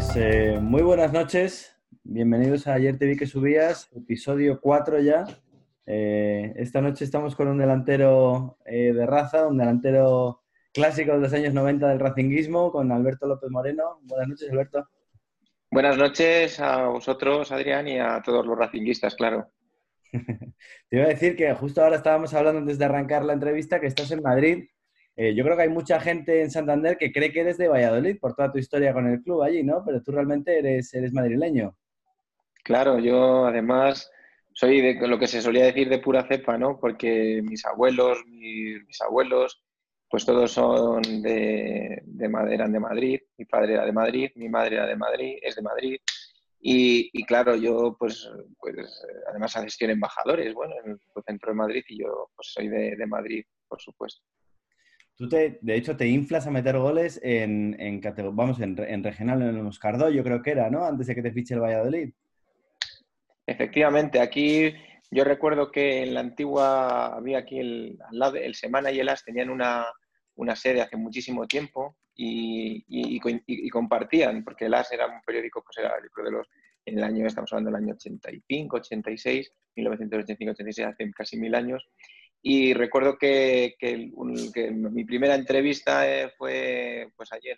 Pues eh, muy buenas noches, bienvenidos a Ayer te vi que subías, episodio 4 ya. Eh, esta noche estamos con un delantero eh, de raza, un delantero clásico de los años 90 del racinguismo, con Alberto López Moreno. Buenas noches, Alberto. Buenas noches a vosotros, Adrián, y a todos los racinguistas, claro. Te iba a decir que justo ahora estábamos hablando antes de arrancar la entrevista que estás en Madrid eh, yo creo que hay mucha gente en Santander que cree que eres de Valladolid por toda tu historia con el club allí, ¿no? Pero tú realmente eres, eres madrileño. Claro, yo además soy de lo que se solía decir de pura cepa, ¿no? Porque mis abuelos, mis, abuelos, pues todos son de, de, eran de Madrid. Mi padre era de Madrid, mi madre era de Madrid, es de Madrid. Y, claro, yo pues, pues además gestión embajadores, bueno, en el centro de Madrid y yo pues soy de, de Madrid, por supuesto. Tú, te, de hecho, te inflas a meter goles en, en vamos, en, regional, en el Moscardó, yo creo que era, ¿no? Antes de que te fiche el Valladolid. Efectivamente, aquí yo recuerdo que en la antigua, había aquí el, el Semana y el As tenían una, sede hace muchísimo tiempo y, y, compartían, porque el As era un periódico, pues era, yo de los, en el año, estamos hablando del año 85, 86, 1985, 86, hace casi mil años, y recuerdo que, mi primera entrevista eh, fue pues allí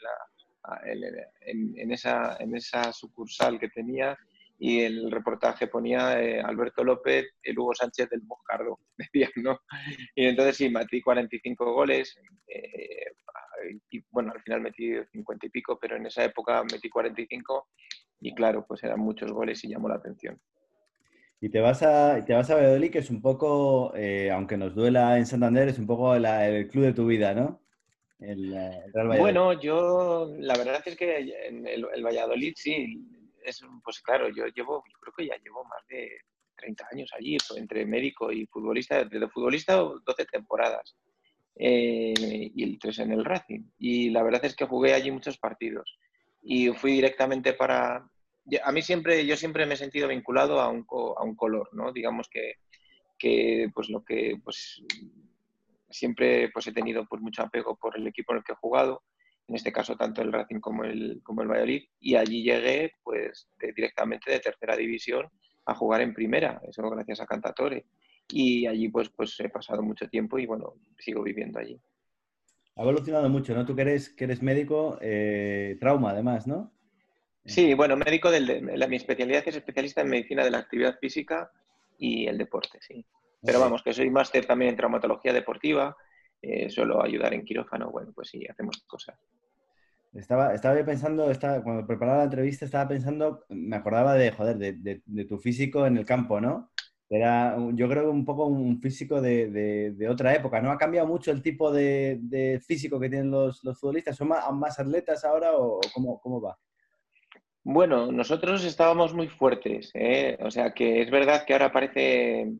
en, esa, en esa sucursal que tenía y el reportaje ponía eh, Alberto López, el Hugo Sánchez del Moscardo, decían, ¿no? Y entonces sí, metí 45 goles, eh, y bueno, al final metí 50 y pico, pero en esa época metí 45 y claro, pues eran muchos goles y llamó la atención. Y te vas a, te vas a Valladolid, que es un poco, eh, aunque nos duela en Santander, es un poco el club de tu vida, ¿no? El, bueno, yo la verdad es que en el, Valladolid sí, es, pues claro, yo llevo, yo creo que ya llevo más de 30 años allí, pues, entre médico y futbolista, desde futbolista 12 temporadas. Eh, y tres en el Racing. Y la verdad es que jugué allí muchos partidos. Y fui directamente para, a mí siempre, yo siempre me he sentido vinculado a un, a un color, ¿no? Digamos que, que, pues lo que, pues siempre pues he tenido pues mucho apego por el equipo en el que he jugado, en este caso tanto el Racing como el, como el Valladolid, y allí llegué pues directamente de tercera división a jugar en primera, eso gracias a Cantatore. Y allí pues, pues he pasado mucho tiempo y bueno, sigo viviendo allí. Ha evolucionado mucho, ¿no? Tú que eres, que eres médico, eh, trauma además, ¿no? Sí, bueno, médico del, mi especialidad es especialista en medicina de la actividad física y el deporte, sí. Pero vamos, que soy máster también en traumatología deportiva, eh, suelo ayudar en quirófano, bueno, pues sí, hacemos cosas. Estaba, estaba pensando, estaba, cuando preparaba la entrevista, estaba pensando, me acordaba de, joder, de, tu físico en el campo, ¿no? Era, yo creo un poco un físico de, otra época, ¿no? ¿Ha cambiado mucho el tipo de, físico que tienen los, futbolistas? ¿Son más, atletas ahora o cómo, cómo va? Bueno, nosotros estábamos muy fuertes, ¿eh? o sea que es verdad que ahora parece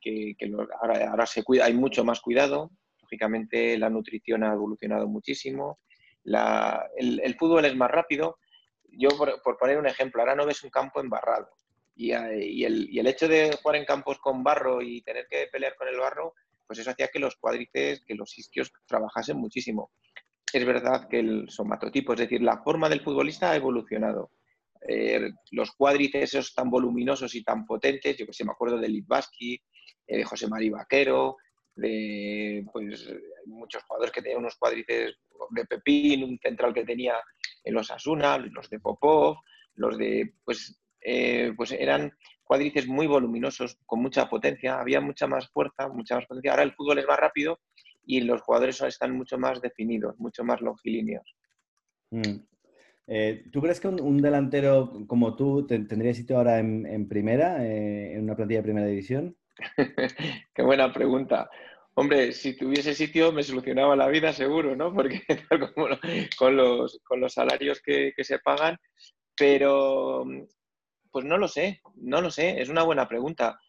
que, ahora, se cuida, hay mucho más cuidado. Lógicamente la nutrición ha evolucionado muchísimo, el, fútbol es más rápido. Yo, por, poner un ejemplo, ahora no ves un campo embarrado y, y, el, y el hecho de jugar en campos con barro y tener que pelear con el barro, pues eso hacía que los cuádriceps, que los isquios trabajasen muchísimo es verdad que el somatotipo, es decir, la forma del futbolista ha evolucionado. Eh, los cuádriceps esos tan voluminosos y tan potentes, yo que sé, me acuerdo de Litvaski, eh, de José María Vaquero, de pues, muchos jugadores que tenían unos cuádriceps de Pepín, un central que tenía en los Asuna, los de Popov, los de, pues, eh, pues eran cuádriceps muy voluminosos, con mucha potencia, había mucha más fuerza, mucha más potencia. Ahora el fútbol es más rápido y los jugadores están mucho más definidos, mucho más longilíneos. Mm. Eh, ¿Tú crees que un, delantero como tú tendría sitio ahora en, primera, eh, en una plantilla de primera división? Qué buena pregunta. Hombre, si tuviese sitio me solucionaba la vida seguro, ¿no? Porque con, los, con los salarios que, que se pagan, pero pues no lo sé, no lo sé, es una buena pregunta.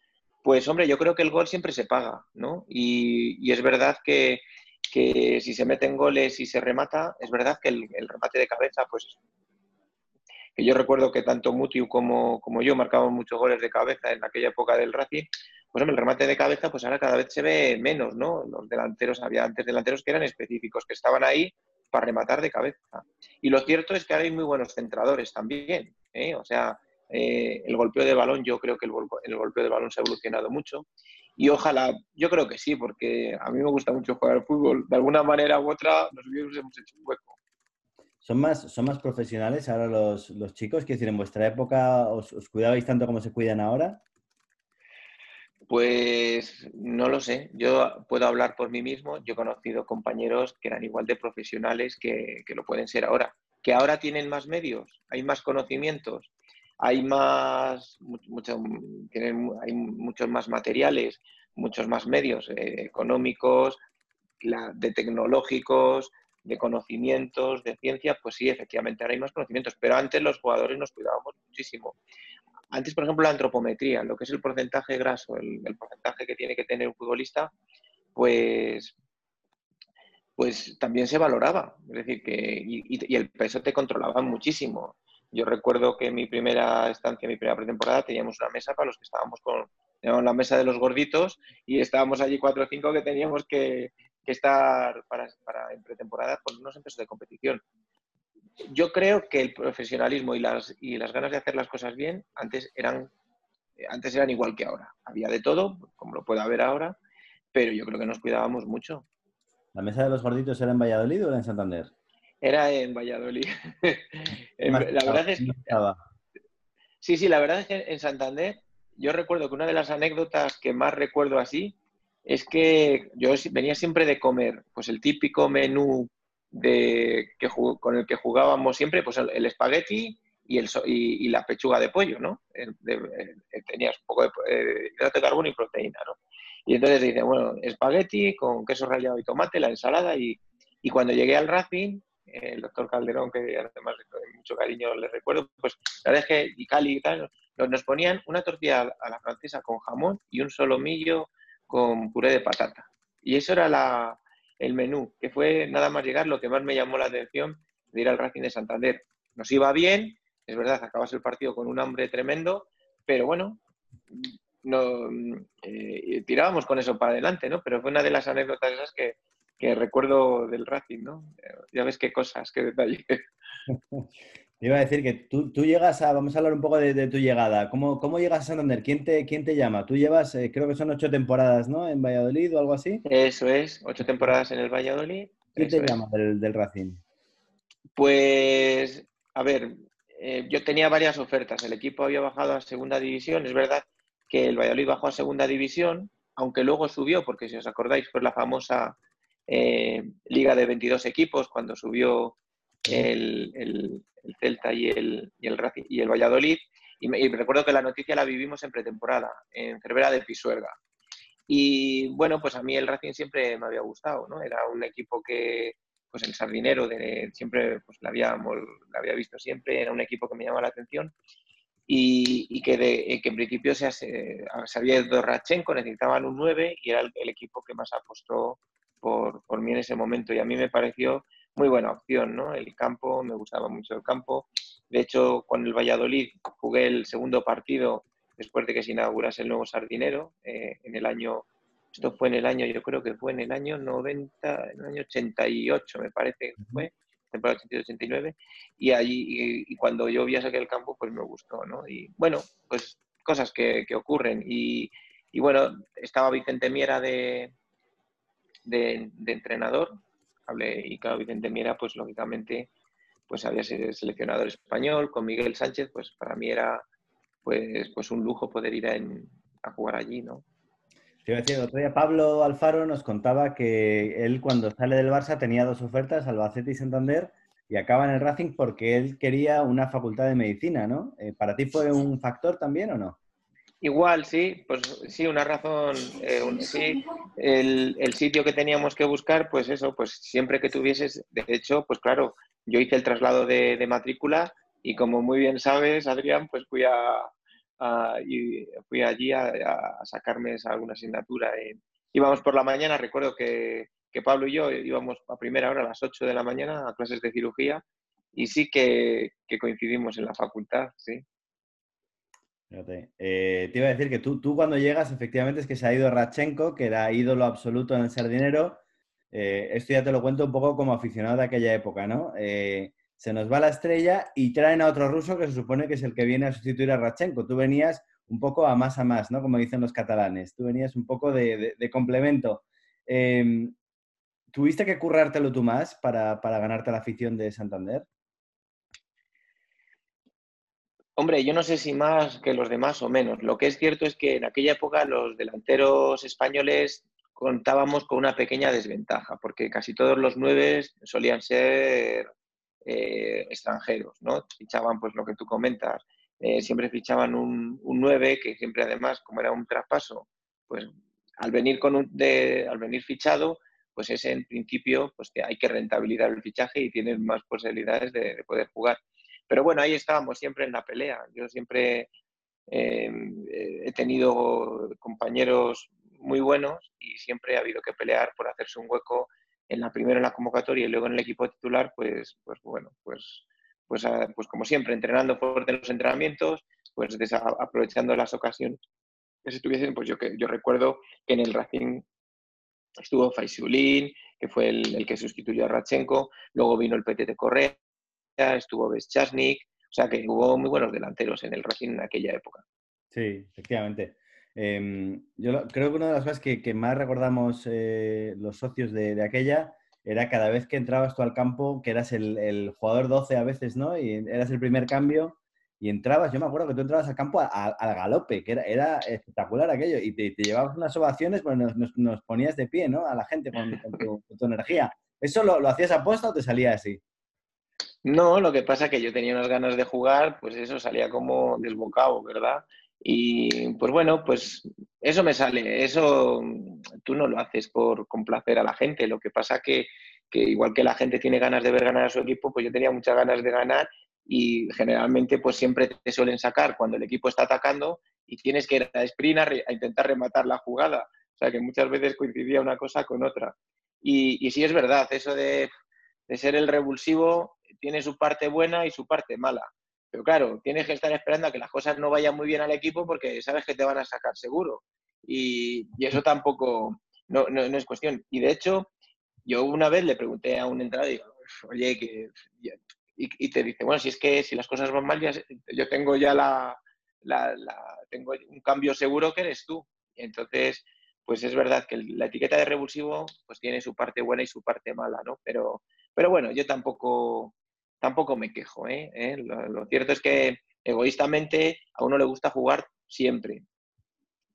Pues hombre, yo creo que el gol siempre se paga, ¿no? Y, es verdad que, si se meten goles y se remata, es verdad que el, remate de cabeza, pues que yo recuerdo que tanto Mutiu como, como yo marcábamos muchos goles de cabeza en aquella época del Racing, pues hombre, el remate de cabeza, pues ahora cada vez se ve menos, ¿no? Los delanteros, había antes delanteros que eran específicos, que estaban ahí para rematar de cabeza. Y lo cierto es que ahora hay muy buenos centradores también. ¿eh? O sea, eh, el golpeo de balón, yo creo que el, el, golpeo de balón se ha evolucionado mucho. Y ojalá, yo creo que sí, porque a mí me gusta mucho jugar al fútbol. De alguna manera u otra nos hemos hecho un hueco. ¿Son más, son más profesionales ahora los, los chicos? Quiero decir, ¿en vuestra época os, os cuidabais tanto como se cuidan ahora? Pues no lo sé. Yo puedo hablar por mí mismo. Yo he conocido compañeros que eran igual de profesionales que, que, lo pueden ser ahora. Que ahora tienen más medios, hay más conocimientos, hay más, mucho, tienen, hay muchos más materiales, muchos más medios eh, económicos, de tecnológicos, de conocimientos, de ciencia, pues sí, efectivamente ahora hay más conocimientos, pero antes los jugadores nos cuidábamos muchísimo. Antes, por ejemplo, la antropometría, lo que es el porcentaje graso, el, porcentaje que tiene que tener un futbolista, pues, pues también se valoraba. Es decir, que y, el peso te controlaba muchísimo. Yo recuerdo que en mi primera estancia, mi primera pretemporada, teníamos una mesa para los que estábamos con la mesa de los gorditos y estábamos allí cuatro o cinco que teníamos que, estar para, en pretemporada ponernos en peso de competición yo creo que el profesionalismo y las, y las ganas de hacer las cosas bien antes eran, antes eran igual que ahora. Había de todo, como lo puede haber ahora, pero yo creo que nos cuidábamos mucho. ¿La mesa de los gorditos era en Valladolid o era en Santander? Era en Valladolid. la verdad es que... Sí, sí, la verdad es que en Santander yo recuerdo que una de las anécdotas que más recuerdo así es que yo venía siempre de comer pues el típico menú de, que con el que jugábamos siempre, pues el, espagueti y, el, y, la pechuga de pollo, ¿no? tenías un poco de eh, hidrato de carbono y proteína, ¿no? Y entonces dice, bueno, espagueti con queso rallado y tomate, la ensalada, y, y cuando llegué al Racing, el doctor Calderón, que además con mucho cariño le recuerdo, pues la que, y Cali y tal, nos ponían una tortilla a la francesa con jamón y un solomillo con puré de patata. Y eso era la, el menú, que fue nada más llegar lo que más me llamó la atención de ir al Racing de Santander. Nos iba bien, es verdad, acabas el partido con un hambre tremendo, pero bueno, no, eh, tirábamos con eso para adelante, ¿no? Pero fue una de las anécdotas esas que, que recuerdo del Racing, ¿no? Ya ves qué cosas, qué detalles. iba a decir que tú, llegas a, vamos a hablar un poco de, tu llegada. ¿Cómo, ¿Cómo, llegas a Santander? ¿Quién te, quién te llama? Tú llevas, eh, creo que son ocho temporadas, ¿no? En Valladolid o algo así. Eso es, ocho temporadas en el Valladolid. ¿Quién te llama del, Racing? Pues, a ver, eh, yo tenía varias ofertas. El equipo había bajado a segunda división. Es verdad que el Valladolid bajó a segunda división, aunque luego subió, porque si os acordáis, fue la famosa eh, liga de 22 equipos cuando subió el, Celta y el, y el, y el Valladolid. Y, recuerdo que la noticia la vivimos en pretemporada, en Cervera de Pisuerga. Y bueno, pues a mí el Racing siempre me había gustado, ¿no? Era un equipo que, pues el Sardinero, de, siempre pues la habíamos, la había visto siempre, era un equipo que me llamaba la atención. Y, que, de, que, en principio se, se, había ido Rachenko, necesitaban un 9 y era el, el, equipo que más apostó por, por mí en ese momento. Y a mí me pareció muy buena opción, ¿no? El campo, me gustaba mucho el campo. De hecho, con el Valladolid jugué el segundo partido después de que se inaugurase el nuevo Sardinero, eh, en el año, esto fue en el año, yo creo que fue en el año 90, en el año 88 me parece que fue, temporada 88-89, y allí, y, cuando yo vi aquel campo, pues me gustó, ¿no? Y bueno, pues cosas que, que ocurren. Y, y, bueno, estaba Vicente Miera de, de, de entrenador, hablé y claro, Vicente Miera, pues lógicamente, pues había sido seleccionador español, con Miguel Sánchez, pues para mí era pues, pues un lujo poder ir a, jugar allí, ¿no? Te iba a decir, otro día Pablo Alfaro nos contaba que él cuando sale del Barça tenía dos ofertas, Albacete y Santander, y acaba en el Racing porque él quería una facultad de medicina, ¿no? Eh, ¿Para ti fue un factor también o no? Igual, sí, pues sí, una razón, eh, sí, el, el, sitio que teníamos que buscar, pues eso, pues siempre que tuvieses, de hecho, pues claro, yo hice el traslado de, de matrícula y como muy bien sabes, Adrián, pues fui a, y fui allí a, a, sacarme alguna asignatura. íbamos por la mañana, recuerdo que, que, Pablo y yo íbamos a primera hora a las 8 de la mañana a clases de cirugía y sí que, que coincidimos en la facultad, sí. Eh, te iba a decir que tú, tú cuando llegas, efectivamente, es que se ha ido Rachenko, que era ídolo absoluto en el Sardinero. eh, esto ya te lo cuento un poco como aficionado de aquella época, ¿no? Eh, se nos va la estrella y traen a otro ruso que se supone que es el que viene a sustituir a Rachenko. Tú venías un poco a más a más, ¿no? Como dicen los catalanes. Tú venías un poco de, complemento. Em, ¿Tuviste que currártelo tú más para, para ganarte la afición de Santander? Hombre, yo no sé si más que los demás o menos. Lo que es cierto es que en aquella época los delanteros españoles contábamos con una pequeña desventaja, porque casi todos los nueve solían ser eh, extranjeros, ¿no? Fichaban, pues lo que tú comentas, eh, siempre fichaban un, un 9 que siempre además, como era un traspaso, pues al venir, con un, de, al venir fichado, pues ese en principio pues hay que rentabilizar el fichaje y tienen más posibilidades de poder jugar. Pero bueno, ahí estábamos siempre en la pelea. Yo siempre eh, he tenido compañeros muy buenos y siempre ha habido que pelear por hacerse un hueco en la primera en la convocatoria y luego en el equipo titular, pues, pues bueno, pues, pues, ah, pues como siempre, entrenando fuerte en los entrenamientos, pues aprovechando las ocasiones que se tuviesen, pues yo, que, yo recuerdo que en el Racing estuvo Faisulín, que fue el, el, que sustituyó a Rachenko, luego vino el PT de Correa, estuvo Beschasnik, o sea que hubo muy buenos delanteros en el Racing en aquella época. Sí, efectivamente. Em, yo creo que una de las cosas que, más recordamos eh, los socios de, aquella era cada vez que entrabas tú al campo, que eras el, jugador 12 a veces, ¿no? Y eras el primer cambio y entrabas, yo me acuerdo que tú entrabas al campo al galope, que era, espectacular aquello, y te, llevabas unas ovaciones, pues nos, ponías de pie, ¿no? A la gente con, tu, energía. ¿Eso lo, lo hacías a posta o te salía así? No, lo que pasa es que yo tenía unas ganas de jugar, pues eso salía como desbocado, ¿verdad? Y pues bueno, pues eso me sale, eso tú no lo haces por complacer a la gente, lo que pasa que, que igual que la gente tiene ganas de ver ganar a su equipo, pues yo tenía muchas ganas de ganar y generalmente pues siempre te suelen sacar cuando el equipo está atacando y tienes que ir a sprint a, intentar rematar la jugada. O sea que muchas veces coincidía una cosa con otra. Y, y sí es verdad, eso de, de ser el revulsivo tiene su parte buena y su parte mala. Pero claro, tienes que estar esperando a que las cosas no vayan muy bien al equipo porque sabes que te van a sacar seguro. Y, eso tampoco no, es cuestión. Y de hecho, yo una vez le pregunté a un entrenador, digo, oye, que... Y, te dice, bueno, si es que si las cosas van mal, ya, yo tengo ya la, tengo un cambio seguro que eres tú. Y entonces, pues es verdad que la etiqueta de revulsivo pues tiene su parte buena y su parte mala, ¿no? Pero, pero bueno, yo tampoco, tampoco me quejo. ¿eh? ¿Eh? Lo, cierto es que egoístamente a uno le gusta jugar siempre,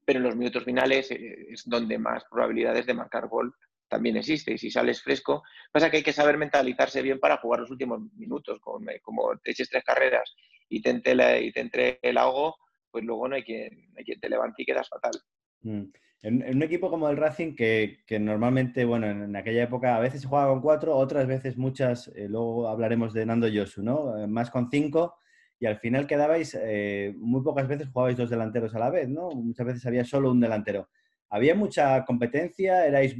pero en los minutos finales eh, es donde más probabilidades de marcar gol también existe. Y si sales fresco, pasa que hay que saber mentalizarse bien para jugar los últimos minutos. Como, como te eches tres carreras y te, entre, y te entre el ahogo, pues luego no hay quien, hay quien te levante y quedas fatal. Mm. En, un equipo como el Racing, que, normalmente, bueno, en, aquella época a veces se jugaba con cuatro, otras veces muchas, eh, luego hablaremos de Nando Yosu, ¿no? Eh, más con cinco, y al final quedabais, eh, muy pocas veces jugabais dos delanteros a la vez, ¿no? Muchas veces había solo un delantero. ¿Había mucha competencia? ¿Erais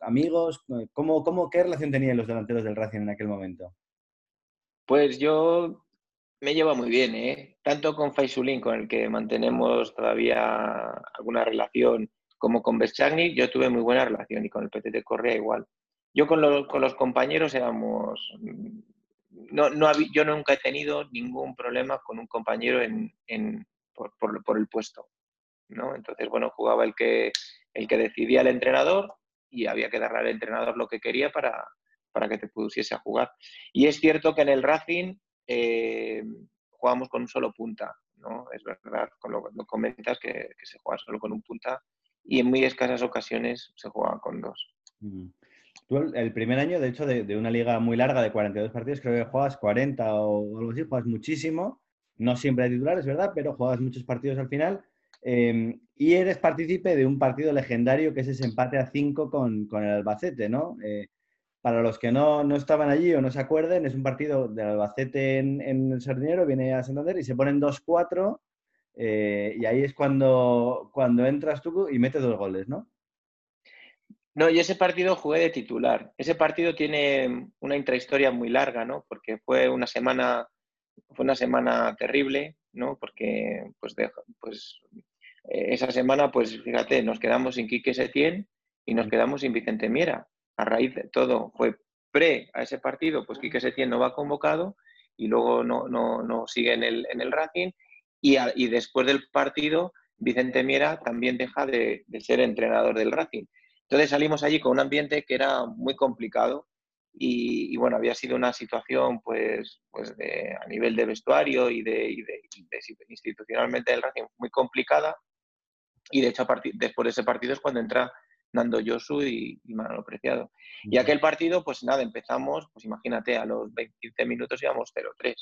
amigos? ¿Cómo, cómo, ¿Qué relación tenían los delanteros del Racing en aquel momento? Pues yo me llevo muy bien, ¿eh? Tanto con Faisulín, con el que mantenemos todavía alguna relación, como con Beschagni yo tuve muy buena relación y con el PT de Correa igual. Yo con, los compañeros éramos... No, no, yo nunca he tenido ningún problema con un compañero en, por, el puesto. ¿no? Entonces, bueno, jugaba el que, el que decidía el entrenador y había que darle al entrenador lo que quería para, para que te pusiese a jugar. Y es cierto que en el Racing eh, jugamos con un solo punta, ¿no? Es verdad, con lo, que comentas que, que, se juega solo con un punta y en muy escasas ocasiones se juega con dos. Tú el primer año, de hecho, de, una liga muy larga de 42 partidos, creo que juegas 40 o algo así, juegas muchísimo, no siempre de titular, es verdad, pero juegas muchos partidos al final. Em, y eres partícipe de un partido legendario que es ese empate a 5 con, con, el Albacete, ¿no? Eh, para los que no, no, estaban allí o no se acuerden, es un partido del Albacete en, en el Sardinero, viene a Santander y se ponen 2-4 eh, y ahí es cuando, cuando entras tú y metes dos goles, ¿no? No, y ese partido jugué de titular. Ese partido tiene una intrahistoria muy larga, ¿no? Porque fue una semana, fue una semana terrible, ¿no? Porque, pues, pues eh, esa semana, pues, fíjate, nos quedamos sin Quique Setién y nos quedamos sin Vicente Miera. a raíz de todo, fue pre a ese partido, pues Quique Setién no va convocado y luego no, no, no sigue en el, en el Racing. Y, y, después del partido, Vicente Miera también deja de, de, ser entrenador del Racing. Entonces salimos allí con un ambiente que era muy complicado y, y bueno, había sido una situación pues, pues de, a nivel de vestuario y de, y de, institucionalmente del Racing muy complicada. Y de hecho, a después de ese partido es cuando entra Nando Yosu y, y Manolo Preciado. Y aquel partido, pues nada, empezamos, pues imagínate, a los 15 minutos íbamos 0-3.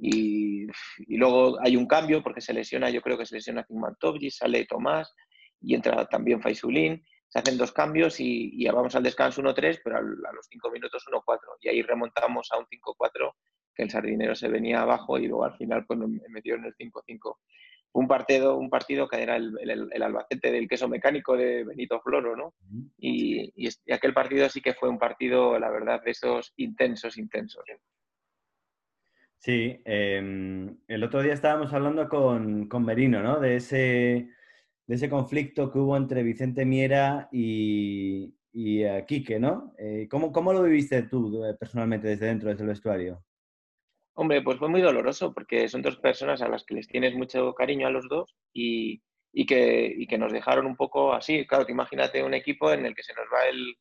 Y, y, luego hay un cambio porque se lesiona, yo creo que se lesiona Tovji, sale Tomás y entra también Faisulín. Se hacen dos cambios y, y vamos al descanso 1-3, pero a, a los 5 minutos 1-4. Y ahí remontamos a un 5-4 que el sardinero se venía abajo y luego al final pues, me metió en el 5-5 un partido, un partido que era el, el, el, Albacete del queso mecánico de Benito Floro, ¿no? Y, y, y, aquel partido sí que fue un partido, la verdad, de esos intensos, intensos. Sí, eh, el otro día estábamos hablando con, con Merino, ¿no? De ese, de ese conflicto que hubo entre Vicente Miera y, y uh, Quique, ¿no? Eh, ¿cómo, ¿Cómo lo viviste tú eh, personalmente desde dentro del vestuario? Hombre, pues fue muy doloroso porque son dos personas a las que les tienes mucho cariño a los dos y, y, que, y que, nos dejaron un poco así. Claro, te imagínate un equipo en el que se nos va el,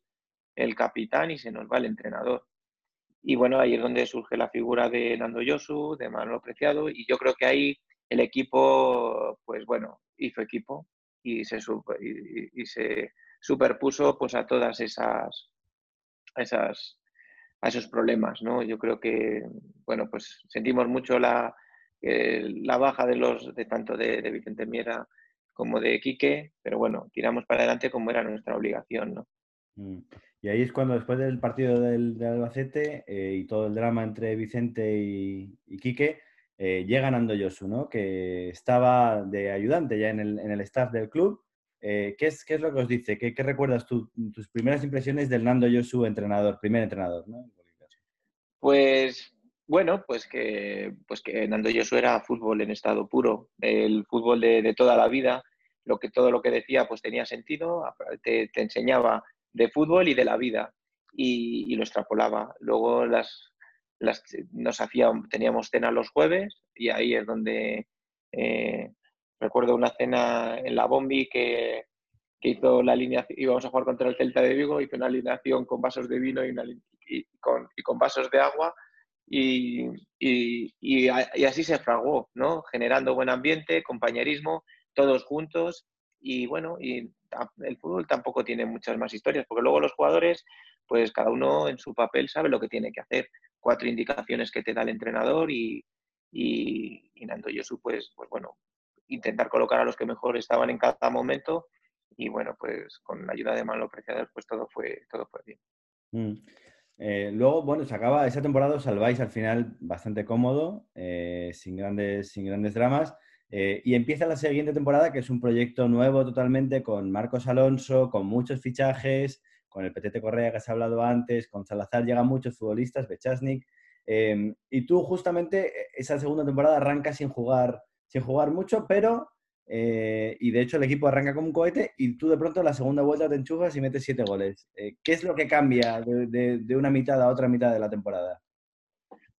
el, capitán y se nos va el entrenador. Y bueno, ahí es donde surge la figura de Nando Yosu, de Manolo Preciado, y yo creo que ahí el equipo, pues bueno, hizo equipo y se, y, se superpuso pues a todas esas, esas a esos problemas, ¿no? Yo creo que, bueno, pues sentimos mucho la, eh, la baja de los, de tanto de, de, Vicente Miera como de Quique, pero bueno, tiramos para adelante como era nuestra obligación, ¿no? Mm. Y ahí es cuando después del partido del, del Albacete eh, y todo el drama entre Vicente y, y Quique, eh, llega Nando Yosu, ¿no? Que estaba de ayudante ya en el, en el staff del club. Eh, ¿qué, es, ¿qué, es, lo que os dice? ¿Qué, qué recuerdas tú, tus primeras impresiones del Nando Yosu, entrenador, primer entrenador? ¿no? Pues bueno, pues que, pues que Nando Yosu era fútbol en estado puro, el fútbol de, de, toda la vida, lo que, todo lo que decía pues tenía sentido, te, te enseñaba de fútbol y de la vida y, y lo extrapolaba. Luego las, las, nos hacía, teníamos cena los jueves y ahí es donde eh, recuerdo una cena en la Bombi que, hizo la alineación, íbamos a jugar contra el Celta de Vigo, hizo una alineación con vasos de vino y, con, y con, vasos de agua y, y, así se fraguó, ¿no? Generando buen ambiente, compañerismo, todos juntos y bueno, y el fútbol tampoco tiene muchas más historias, porque luego los jugadores, pues cada uno en su papel sabe lo que tiene que hacer, cuatro indicaciones que te da el entrenador y, y, y Nando Yosu, pues, pues bueno, intentar colocar a los que mejor estaban en cada momento y bueno, pues con la ayuda de Manolo Preciado, pues todo fue, todo fue bien. Mm. Eh, luego, bueno, se acaba esa temporada, salváis al final bastante cómodo, eh, sin, grandes, sin grandes dramas. Eh, y empieza la siguiente temporada, que es un proyecto nuevo totalmente, con Marcos Alonso, con muchos fichajes, con el Petete Correa que se ha hablado antes, con Salazar llegan muchos futbolistas, Bechasnik. Eh, y tú justamente esa segunda temporada arrancas sin jugar, sin jugar mucho, pero eh, y de hecho el equipo arranca como un cohete y tú de pronto la segunda vuelta te enchufas y metes siete goles. Eh, ¿Qué es lo que cambia de, una mitad a otra mitad de la temporada?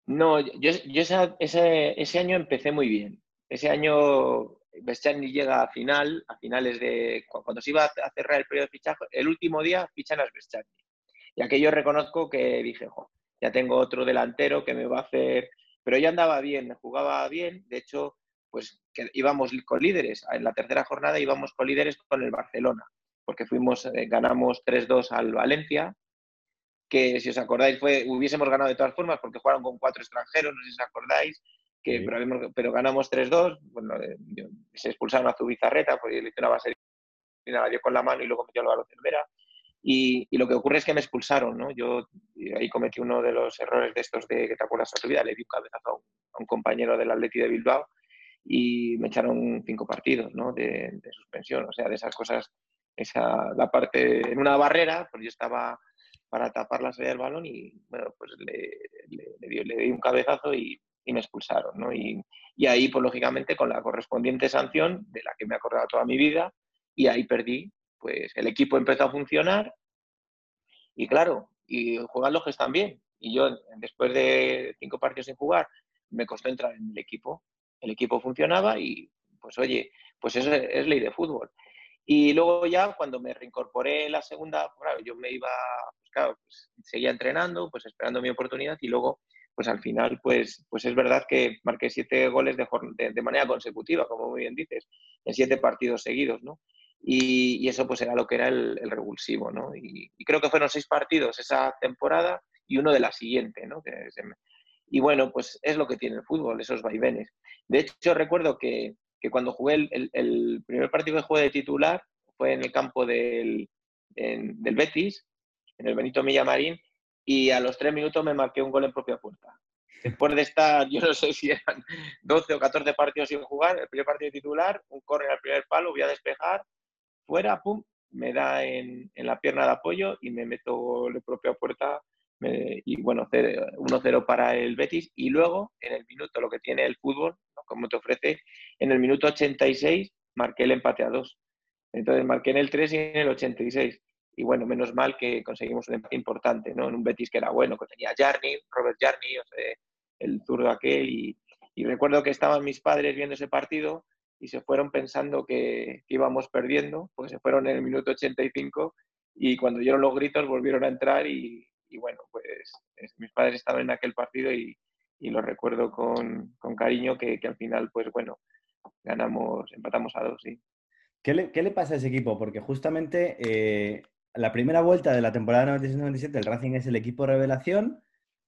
No, yo, ese, año empecé muy bien. Ese año Bestjani llega a final, a finales de... Cuando se iba a cerrar el periodo de fichaje, el último día fichan a Bestjani. Y aquello reconozco que dije, jo, ya tengo otro delantero que me va a hacer... Pero ya andaba bien, jugaba bien. De hecho, pues que íbamos con líderes. En la tercera jornada íbamos con líderes con el Barcelona, porque fuimos, eh, ganamos 3-2 al Valencia, que si os acordáis fue, hubiésemos ganado de todas formas porque jugaron con cuatro extranjeros, no sé si os acordáis, que, sí. pero, pero, ganamos 3-2, bueno, eh, se expulsaron a Zubizarreta, porque le hizo una base y la dio con la mano y luego metió el balón Cervera. Y, y, lo que ocurre es que me expulsaron, ¿no? Yo ahí cometí uno de los errores de estos de que te acuerdas a tu vida, le di un cabezazo a un, a un compañero del Atleti de Bilbao y me echaron cinco partidos ¿no? de, de, suspensión. O sea, de esas cosas, esa, la parte en una barrera, pues yo estaba para tapar la salida del balón y bueno, pues le, le, le, di, le di, un cabezazo y, y me expulsaron. ¿no? Y, y, ahí, pues lógicamente, con la correspondiente sanción, de la que me he acordado toda mi vida, y ahí perdí, pues el equipo empezó a funcionar Y claro, y juegan los que están bien. Y yo, después de cinco partidos sin jugar, me costó entrar en el equipo. El equipo funcionaba y, pues oye, pues eso es ley de fútbol. Y luego ya cuando me reincorporé la segunda, yo me iba, pues claro, pues seguía entrenando, pues esperando mi oportunidad y luego, pues al final, pues, pues es verdad que marqué siete goles de, de, manera consecutiva, como muy bien dices, en siete partidos seguidos, ¿no? Y, eso pues era lo que era el, revulsivo, ¿no? Y, creo que fueron seis partidos esa temporada y uno de la siguiente, ¿no? y bueno, pues es lo que tiene el fútbol, esos vaivenes. De hecho, recuerdo que que cuando jugué el, primer partido que jugué de titular fue en el campo del, del Betis, en el Benito Millamarín, y a los tres minutos me marqué un gol en propia puerta. Después de estar, yo no sé si eran 12 o 14 partidos sin jugar, el primer partido titular, un córner al primer palo, voy a despejar, fuera, pum, me da en, en la pierna de apoyo y me meto en propia puerta y bueno, 1-0 para el Betis. Y luego, en el minuto, lo que tiene el fútbol, como te ofrece, en el minuto 86 marqué el empate a 2. Entonces marqué en el 3 y en el 86. Y bueno, menos mal que conseguimos un empate importante, ¿no? En un Betis que era bueno, que tenía Jarni, Robert Jarni, el zurdo aquel. Y, recuerdo que estaban mis padres viendo ese partido y se fueron pensando que, que íbamos perdiendo, pues se fueron en el minuto 85 y cuando oyeron los gritos volvieron a entrar y, y bueno, pues mis padres estaban en aquel partido y, y lo recuerdo con, con cariño que, que, al final, pues bueno, ganamos, empatamos a dos, sí. ¿Qué le, qué le pasa a ese equipo? Porque justamente eh, la primera vuelta de la temporada 96-97 el Racing es el equipo revelación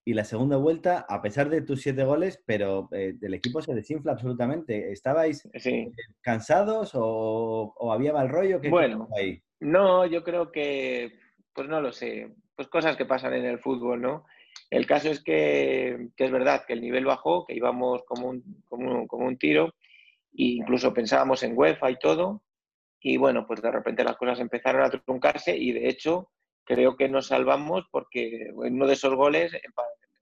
y la segunda vuelta, a pesar de tus siete goles, pero eh, el equipo se desinfla absolutamente. ¿Estabais cansados o, o, había mal rollo? ¿Qué bueno, ahí? no, yo creo que, pues no lo sé pues cosas que pasan en el fútbol, ¿no? El caso es que, es verdad que el nivel bajó, que íbamos como un, como como un tiro, e incluso pensábamos en UEFA y todo, y bueno, pues de repente las cosas empezaron a truncarse y de hecho creo que nos salvamos porque uno de esos goles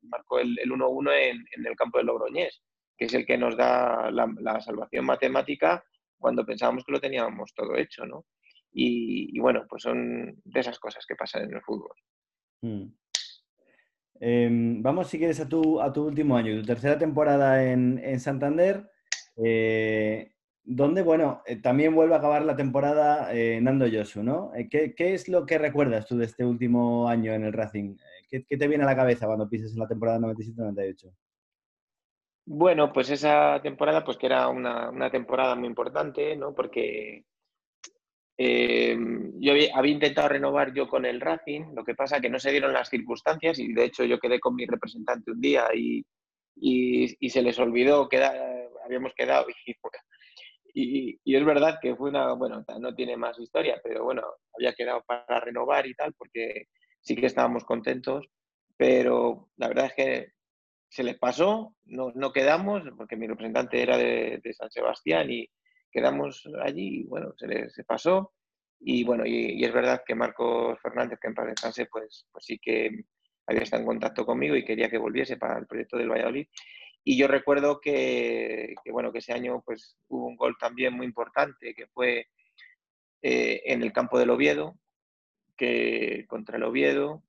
marcó el 1-1 en, en, el campo de Logroñés, que es el que nos da la, salvación matemática cuando pensábamos que lo teníamos todo hecho, ¿no? Y, bueno, pues son de esas cosas que pasan en el fútbol. Mm. Em, vamos, si quieres, a tu, a tu último año, tu tercera temporada en, Santander, eh, donde, bueno, eh, también vuelve a acabar la temporada eh, Nando Yosu, ¿no? ¿qué, es lo que recuerdas tú de este último año en el Racing? ¿Qué, te viene a la cabeza cuando piensas en la temporada 97-98? Bueno, pues esa temporada, pues que era una, temporada muy importante, ¿no? Porque eh, yo había, intentado renovar yo con el Racing, lo que pasa que no se dieron las circunstancias y de hecho yo quedé con mi representante un día y, se les olvidó, que habíamos quedado y, y, es verdad que fue una, bueno, no tiene más historia, pero bueno, había quedado para renovar y tal porque sí que estábamos contentos, pero la verdad es que se les pasó, no, no quedamos porque mi representante era de, de San Sebastián y, quedamos allí y bueno, se le se pasó. Y bueno, y, es verdad que Marcos Fernández, que en paz descanse, pues, pues sí que había estado en contacto conmigo y quería que volviese para el proyecto del Valladolid. Y yo recuerdo que, que bueno, que ese año pues hubo un gol también muy importante que fue eh, en el campo del Oviedo, que contra el Oviedo.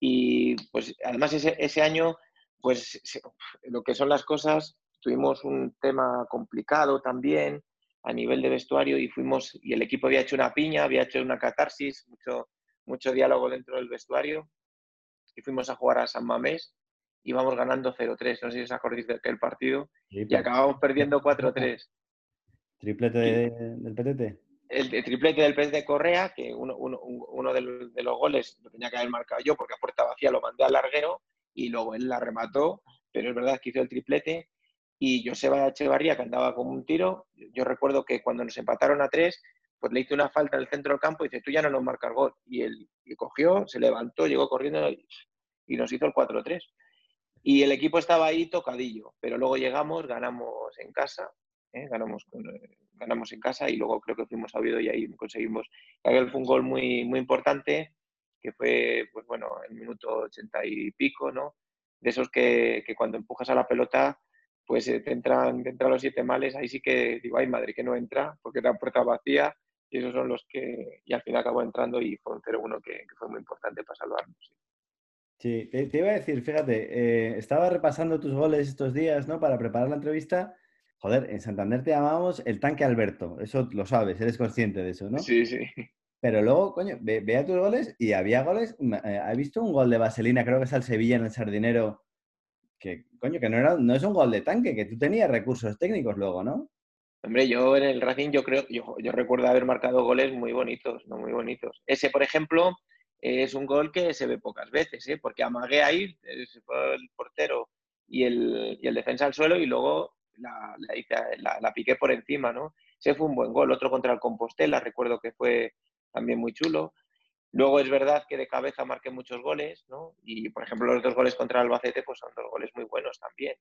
Y pues además ese, ese año, pues lo que son las cosas, tuvimos un tema complicado también, a nivel de vestuario y fuimos, y el equipo había hecho una piña, había hecho una catarsis, mucho, mucho diálogo dentro del vestuario, y fuimos a jugar a San Mamés, íbamos ganando 0-3, no sé si os acordáis de aquel partido, y acabamos perdiendo 4-3. ¿Triplete del PTT? El, triplete del PTT Correa, que uno, uno, uno de, los, goles lo tenía que haber marcado yo, porque a puerta vacía lo mandé al larguero, y luego él la remató, pero es verdad que hizo el triplete, y Joseba Echevarría, que andaba como un tiro, yo recuerdo que cuando nos empataron a tres, pues le hice una falta en el centro del campo y dice, tú ya no nos marcas gol. Y él cogió, se levantó, llegó corriendo y, nos hizo el 4-3. Y el equipo estaba ahí tocadillo, pero luego llegamos, ganamos en casa, ¿eh? ganamos, ganamos en casa y luego creo que fuimos a Oviedo y ahí conseguimos. Aquel fue un gol muy, muy importante, que fue, pues bueno, el minuto ochenta y pico, ¿no? De esos que, que cuando empujas a la pelota pues eh, te entran, los siete males, ahí sí que digo, ay madre, que no entra, porque era puerta vacía Y esos son los que, y al final acabó entrando y fue un 0-1 que, fue muy importante para salvarnos. Te, te, iba a decir, fíjate, eh, estaba repasando tus goles estos días, ¿no? Para preparar la entrevista. Joder, en Santander te llamamos el tanque Alberto, eso lo sabes, eres consciente de eso, ¿no? Sí, sí. Pero luego, coño, ve, a tus goles y había goles. Eh, ¿Has visto un gol de Vaselina? Creo que es al Sevilla en el Sardinero. Que, coño, que no, era, no es un gol de tanque, que tú tenías recursos técnicos luego, ¿no? Hombre, yo en el Racing yo creo, yo, yo recuerdo haber marcado goles muy bonitos, no muy bonitos. Ese, por ejemplo, es un gol que se ve pocas veces, ¿eh? porque amagué ahí, se fue el portero y el, y el defensa al suelo y luego la, la, piqué por encima, ¿no? Ese fue un buen gol. Otro contra el Compostela, recuerdo que fue también muy chulo. Luego es verdad que de cabeza marqué muchos goles, ¿no? Y por ejemplo los dos goles contra Albacete pues son dos goles muy buenos también.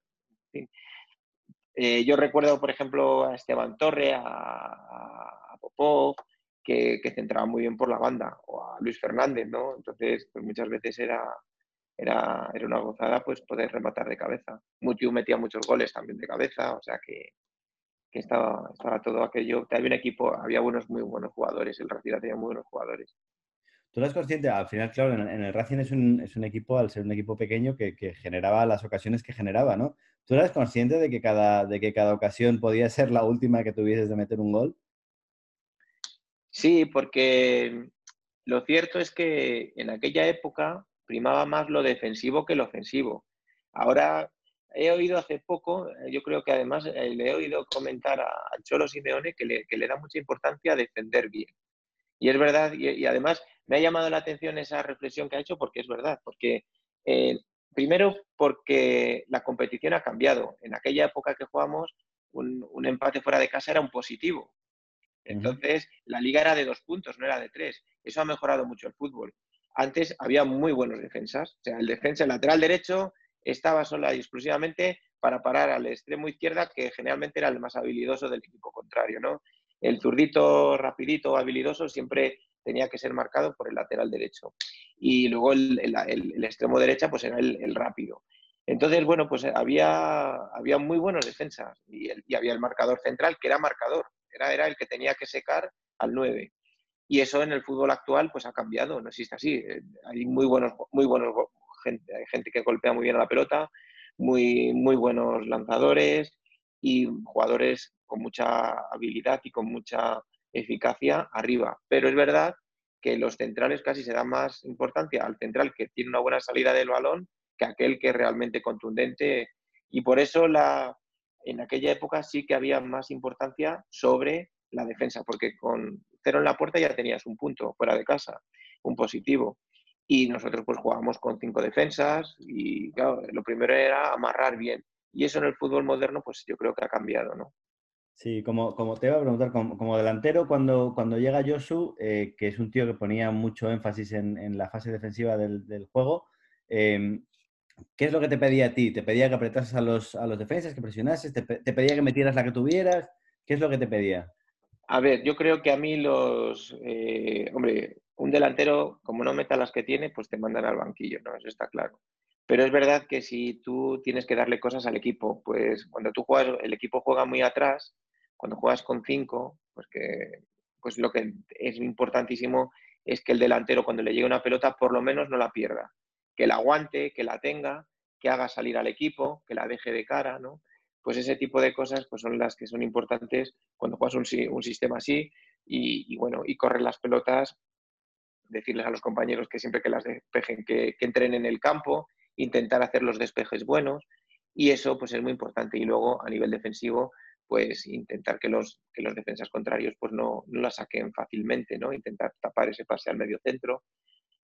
Eh, yo recuerdo, por ejemplo, a Esteban Torre, a, Popov, que, centraba muy bien por la banda, o a Luis Fernández, ¿no? Entonces, pues muchas veces era, era, era una gozada pues poder rematar de cabeza. Mutiu metía muchos goles también de cabeza, o sea que, que estaba, estaba todo aquello. Había un equipo, había buenos, muy buenos jugadores, el Racing tenía muy buenos jugadores. Tú eres consciente, al final, claro, en, el Racing es un, es un, equipo, al ser un equipo pequeño, que, generaba las ocasiones que generaba, ¿no? ¿Tú eres consciente de que, cada, de que cada ocasión podía ser la última que tuvieses de meter un gol? Sí, porque lo cierto es que en aquella época primaba más lo defensivo que lo ofensivo. Ahora he oído hace poco, eh, yo creo que además eh, le he oído comentar a, Cholo Simeone que le, da mucha importancia a defender bien. Y es verdad, y, además me ha llamado la atención esa reflexión que ha hecho porque es verdad, porque eh, primero porque la competición ha cambiado. En aquella época que jugamos, un, un empate fuera de casa era un positivo. Entonces, la liga era de dos puntos, no era de tres. Eso ha mejorado mucho el fútbol. Antes había muy buenos defensas. O sea, el defensa, el lateral derecho, estaba sola y exclusivamente para parar al extremo izquierda, que generalmente era el más habilidoso del equipo contrario, ¿no? El zurdito rapidito habilidoso siempre tenía que ser marcado por el lateral derecho. Y luego el, extremo derecha pues era el, rápido. Entonces, bueno, pues había, había muy buenos defensas y, había el marcador central que era marcador, era, era el que tenía que secar al 9. Y eso en el fútbol actual pues ha cambiado, no existe así. Eh, hay muy buenos, muy buenos gente, gente que golpea muy bien a la pelota, muy, muy buenos lanzadores y jugadores con mucha habilidad y con mucha eficacia arriba. Pero es verdad que los centrales casi se dan más importancia al central que tiene una buena salida del balón que aquel que es realmente contundente. Y por eso la, en aquella época sí que había más importancia sobre la defensa, porque con cero en la puerta ya tenías un punto fuera de casa, un positivo. Y nosotros pues jugábamos con cinco defensas y lo primero era amarrar bien. Y eso en el fútbol moderno pues yo creo que ha cambiado, ¿no? Sí, como, como te iba a preguntar, como, delantero, cuando, cuando llega Josu, eh, que es un tío que ponía mucho énfasis en, en la fase defensiva del, del juego, eh, ¿qué es lo que te pedía a ti? ¿Te pedía que apretases a los, a los defensas, que presionases? ¿Te, ¿Te, pedía que metieras la que tuvieras? ¿Qué es lo que te pedía? A ver, yo creo que a mí los... Eh, hombre, un delantero, como no meta las que tiene, pues te mandan al banquillo, ¿no? Eso está claro. Pero es verdad que si tú tienes que darle cosas al equipo, pues cuando tú juegas, el equipo juega muy atrás, cuando juegas con cinco, pues que pues lo que es importantísimo es que el delantero cuando le llegue una pelota por lo menos no la pierda, que la aguante, que la tenga, que haga salir al equipo, que la deje de cara, ¿no? Pues ese tipo de cosas pues son las que son importantes cuando juegas un, un sistema así y, y, bueno, y correr las pelotas decirles a los compañeros que siempre que las despejen, que, que entren en el campo, intentar hacer los despejes buenos y eso pues es muy importante. Y luego a nivel defensivo, pues intentar que los, que los defensas contrarios pues no, no la saquen fácilmente, ¿no? Intentar tapar ese pase al medio centro,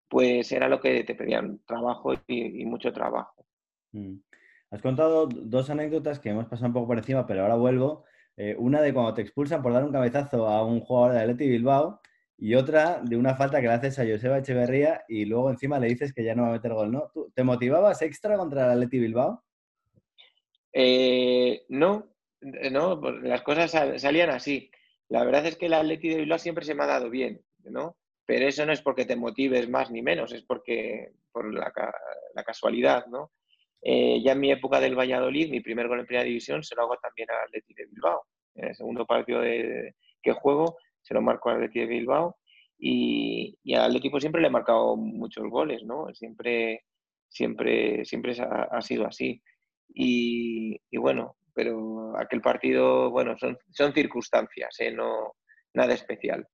pues era lo que te pedían, trabajo y, mucho trabajo. Mm. Has contado dos anécdotas que hemos pasado un poco por encima, pero ahora vuelvo. Eh, una de cuando te expulsan por dar un cabezazo a un jugador de Atleti Bilbao y otra de una falta que le haces a Joseba Echeverría y luego encima le dices que ya no va a meter gol, ¿no? ¿Te motivabas extra contra el Atleti Bilbao? Eh, no, no, pues las cosas salían así. La verdad es que el Atleti de Bilbao siempre se me ha dado bien, ¿no? Pero eso no es porque te motives más ni menos, es porque por la, casualidad, ¿no? Eh, ya en mi época del Valladolid, mi primer gol en primera división se lo hago también al Atleti de Bilbao. En el segundo partido de, que juego se lo marco al Atleti de Bilbao y, y al equipo siempre le he marcado muchos goles, ¿no? Siempre, siempre, siempre ha, sido así. Y, bueno, pero aquel partido, bueno, son, son circunstancias, ¿eh? no, nada especial.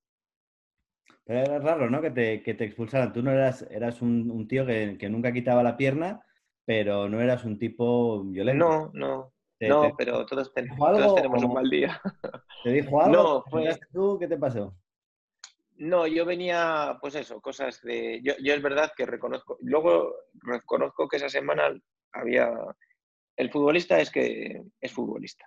Pero era raro, ¿no? Que te, que te expulsaran. Tú no eras, eras un, un tío que, que, nunca quitaba la pierna, pero no eras un tipo violento. No, no. no, pero todos, todos tenemos un mal día. ¿Te dijo algo? No, fue... tú? ¿Qué te pasó? No, yo venía, pues eso, cosas de... Yo, yo es verdad que reconozco, luego reconozco que esa semana había... El futbolista es que es futbolista.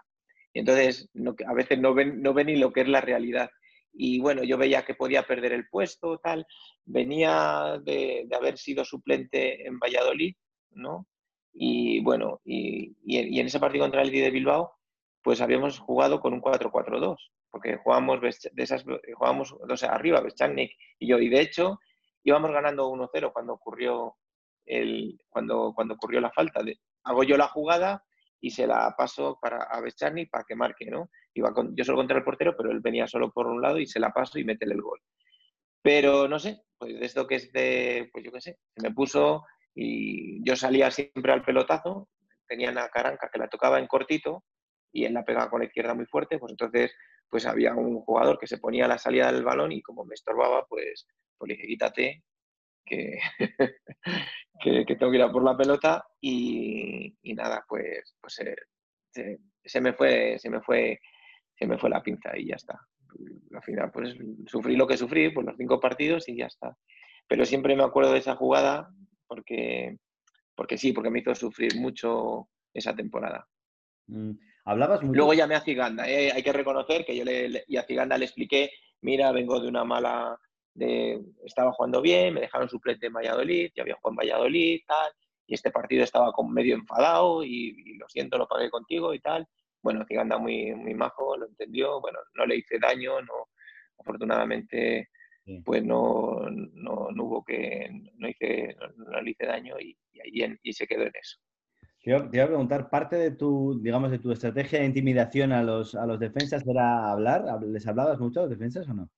Y entonces no, a veces no ven, no ven ni lo que es la realidad y bueno, yo veía que podía perder el puesto, tal. Venía de, haber sido suplente en Valladolid, ¿no? Y bueno, y, en ese partido contra el de Bilbao, pues habíamos jugado con un 4-4-2, porque jugábamos, de esas, jugábamos dos arriba, Beschagnik y yo, y de hecho íbamos ganando 1-0 cuando ocurrió, el, cuando, cuando ocurrió la falta. De, hago yo la jugada y se la paso para, a para que marque, ¿no? Iba con, yo solo contra el portero, pero él venía solo por un lado y se la paso y mete el gol. Pero no sé, pues esto que es de, pues yo qué sé, se me puso y yo salía siempre al pelotazo, tenía una caranca que la tocaba en cortito y él la pegaba con la izquierda muy fuerte, pues entonces pues había un jugador que se ponía a la salida del balón y como me estorbaba, pues, pues le dije, quítate, que, que, tengo que ir a por la pelota y, nada, pues, pues se, me fue, se me fue se me fue la pinza y ya está. Al final, pues sufrí lo que sufrí por los cinco partidos y ya está. Pero siempre me acuerdo de esa jugada porque, porque sí, porque me hizo sufrir mucho esa temporada. Mm, hablabas mucho. Luego llamé a Ciganda. ¿eh? Hay que reconocer que yo le, y a Ciganda le expliqué, mira, vengo de una mala, de, estaba jugando bien, me dejaron suplente en Valladolid, ya había jugado en Valladolid, tal, y este partido estaba con medio enfadado y, y, lo siento, lo pagué contigo y tal bueno, Ciganda muy, muy majo, lo entendió, bueno, no le hice daño, no, afortunadamente pues no, no, hubo que, no, hice, no, le hice daño y, y, y se quedó en eso. Te iba, a preguntar, parte de tu, digamos, de tu estrategia de intimidación a los, a los defensas era hablar, ¿les hablabas mucho a los defensas o no?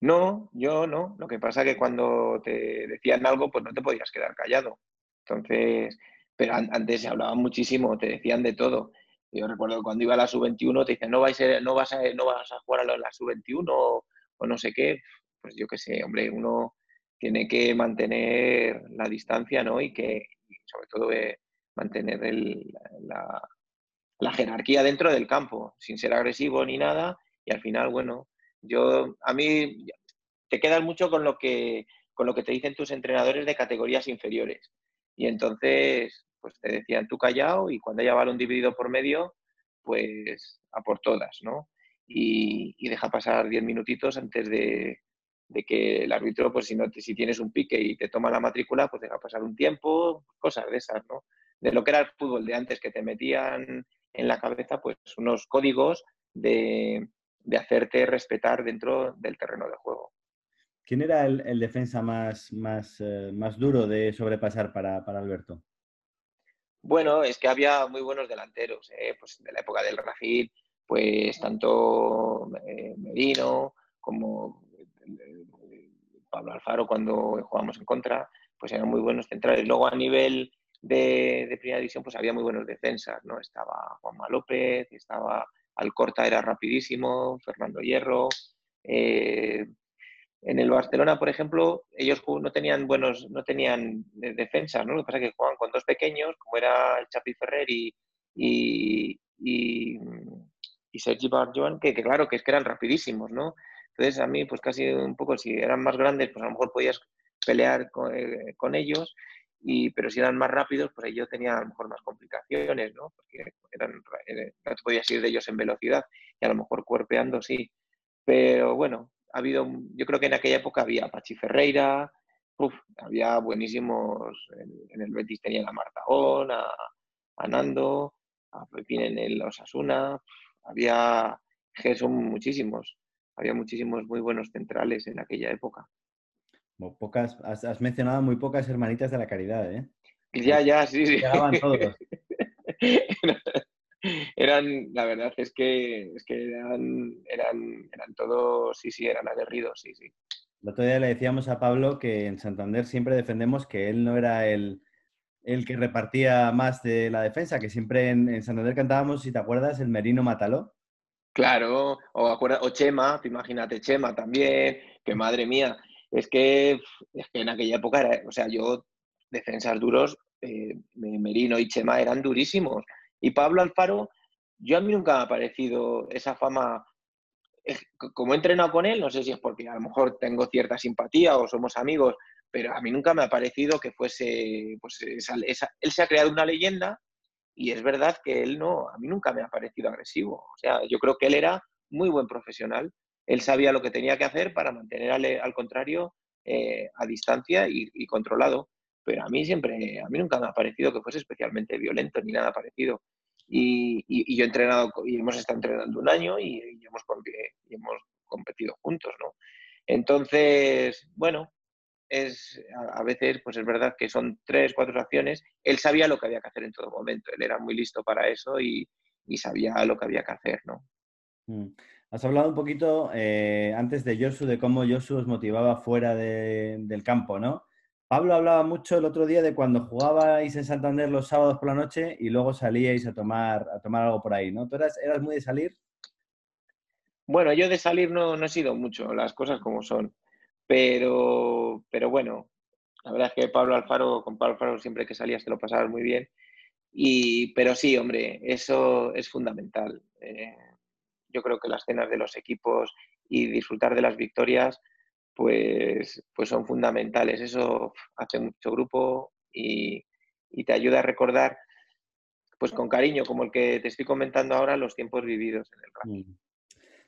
No, yo no. Lo que pasa es que cuando te decían algo, pues no te podías quedar callado. Entonces, pero antes se hablaba muchísimo, te decían de todo. Yo recuerdo cuando iba a la sub-21 te dicen, no, vais a, no, vas a, no vas a jugar a la sub-21 o, no sé qué. Pues yo qué sé, hombre, uno tiene que mantener la distancia, ¿no? Y que, sobre todo, eh, mantener la, la, jerarquía dentro del campo, sin ser agresivo ni nada. Y al final, bueno, yo, a mí, te quedas mucho con lo que, con lo que te dicen tus entrenadores de categorías inferiores. Y entonces, pues te decían tú callado y cuando haya balón dividido por medio, pues a por todas, ¿no? Y, deja pasar diez minutitos antes de, que el árbitro, pues si, no si tienes un pique y te toma la matrícula, pues deja pasar un tiempo, cosas de esas, ¿no? De lo que era el fútbol de antes, que te metían en la cabeza, pues unos códigos de, hacerte respetar dentro del terreno de juego. ¿Quién era el, defensa más, más, eh, más, duro de sobrepasar para, para Alberto? Bueno, es que había muy buenos delanteros, ¿eh? pues de la época del Rafil, pues tanto eh, Medino como eh, Pablo Alfaro cuando jugábamos en contra, pues eran muy buenos centrales. Luego a nivel de, primera división, pues había muy buenos defensas, ¿no? Estaba Juanma López, estaba Alcorta, era rapidísimo, Fernando Hierro, en el Barcelona, por ejemplo, ellos no tenían buenos, no tenían defensas, ¿no? Lo que pasa es que jugaban con dos pequeños, como era el Chapi Ferrer y, y, y, Sergi Barjoan, que, claro, que es que eran rapidísimos, ¿no? Entonces a mí, pues casi un poco, si eran más grandes, pues a lo mejor podías pelear con, eh, ellos, y, pero si eran más rápidos, pues ellos tenían a lo mejor más complicaciones, ¿no? Porque eran, eh, no te podías ir de ellos en velocidad, y a lo mejor cuerpeando sí. Pero bueno, ha habido, yo creo que en aquella época había Pachi Ferreira, había buenísimos, en, el Betis tenía a Martagón, a, a Nando, a Pepín en el Osasuna, había, son muchísimos, había muchísimos muy buenos centrales en aquella época. Pocas, has, mencionado muy pocas hermanitas de la caridad, ¿eh? Ya, ya, sí, sí. Llegaban todos. eran, la verdad es que, es que eran, eran, eran todos, sí, sí, eran aguerridos, sí, sí. El otro día le decíamos a Pablo que en Santander siempre defendemos que él no era el, el que repartía más de la defensa, que siempre en, Santander cantábamos, si te acuerdas, el Merino Mataló. Claro, o, acuerda, o Chema, imagínate Chema también, que madre mía, es que, es que en aquella época era, o sea, yo, defensas duros, eh, Merino y Chema eran durísimos. Y Pablo Alfaro, yo a mí nunca me ha parecido esa fama, como he entrenado con él, no sé si es porque a lo mejor tengo cierta simpatía o somos amigos, pero a mí nunca me ha parecido que fuese, pues él se ha creado una leyenda y es verdad que él no, a mí nunca me ha parecido agresivo. O sea, yo creo que él era muy buen profesional. Él sabía lo que tenía que hacer para mantener al, contrario eh, a distancia y, controlado. Pero a mí siempre, a mí nunca me ha parecido que fuese especialmente violento ni nada parecido. Y, yo he entrenado, y hemos estado entrenando un año y, hemos, y competido juntos, ¿no? Entonces, bueno, es a veces, pues es verdad que son tres, cuatro acciones. Él sabía lo que había que hacer en todo momento. Él era muy listo para eso y, sabía lo que había que hacer, ¿no? Has hablado un poquito eh, antes de Josu, de cómo Josu os motivaba fuera del campo, ¿no? Pablo hablaba mucho el otro día de cuando jugabais en Santander los sábados por la noche y luego salíais a tomar, a tomar algo por ahí, ¿no? ¿Tú eras, eras muy de salir? Bueno, yo de salir no, no he sido mucho, las cosas como son. Pero, pero bueno, la verdad es que Pablo Alfaro, con Pablo Alfaro siempre que salías te lo pasabas muy bien. Y, pero sí, hombre, eso es fundamental. Eh, yo creo que las cenas de los equipos y disfrutar de las victorias, pues, pues son fundamentales. Eso hace mucho grupo y, y te ayuda a recordar, pues con cariño, como el que te estoy comentando ahora, los tiempos vividos en el ranking. Mm.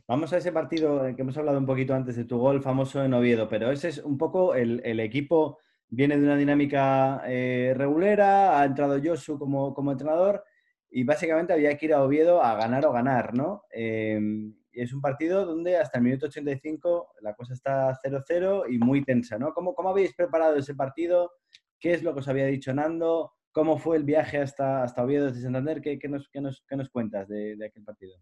Vamos a ese partido que hemos hablado un poquito antes de tu gol famoso en Oviedo, pero ese es un poco el, equipo, viene de una dinámica eh, regulera, ha entrado Josu como, como, entrenador y básicamente había que ir a Oviedo a ganar o ganar, ¿no? Y es un partido donde hasta el minuto 85 la cosa está 0-0 y muy tensa, ¿no? ¿Cómo, ¿Cómo, habéis preparado ese partido? ¿Qué es lo que os había dicho Nando? ¿Cómo fue el viaje hasta, hasta Oviedo desde Santander? ¿Qué, qué, nos, qué nos, nos, cuentas de, de aquel partido?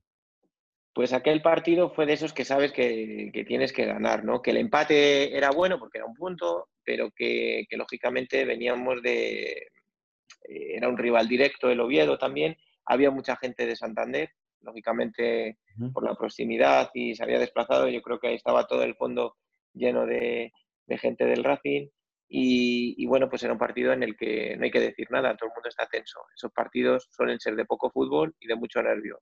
pues aquel partido fue de esos que sabes que, tienes que ganar, ¿no? Que el empate era bueno porque era un punto, pero que, lógicamente veníamos de... Eh, era un rival directo el Oviedo también, había mucha gente de Santander, lógicamente por la proximidad y se había desplazado, yo creo que ahí estaba todo el fondo lleno de, gente del Racing y, y, bueno, pues era un partido en el que no hay que decir nada, todo el mundo está tenso. Esos partidos suelen ser de poco fútbol y de mucho nervio.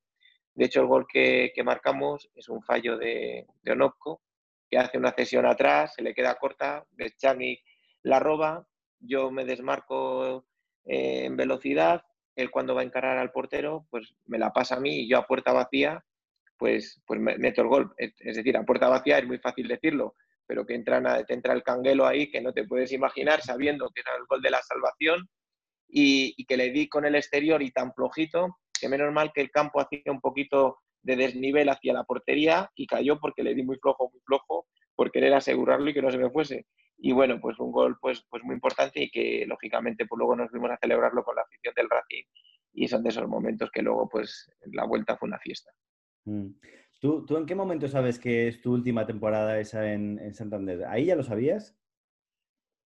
De hecho, el gol que, marcamos es un fallo de, de Onopko, que hace una cesión atrás, se le queda corta, Chani la roba, yo me desmarco eh, en velocidad, él cuando va a encarar al portero, pues me la pasa a mí y yo a puerta vacía, pues, pues meto el gol. Es decir, a puerta vacía es muy fácil decirlo, pero que entra, te entra el canguelo ahí que no te puedes imaginar sabiendo que era el gol de la salvación y, y que le di con el exterior y tan flojito que menos mal que el campo hacía un poquito de desnivel hacia la portería y cayó porque le di muy flojo, muy flojo, por querer asegurarlo y que no se me fuese. Y bueno, pues un gol pues, pues muy importante y que lógicamente pues luego nos fuimos a celebrarlo con la afición del Racing y son de esos momentos que luego pues la vuelta fue una fiesta. Mm. ¿Tú, ¿Tú, en qué momento sabes que es tu última temporada esa en, en, Santander? ¿Ahí ya lo sabías?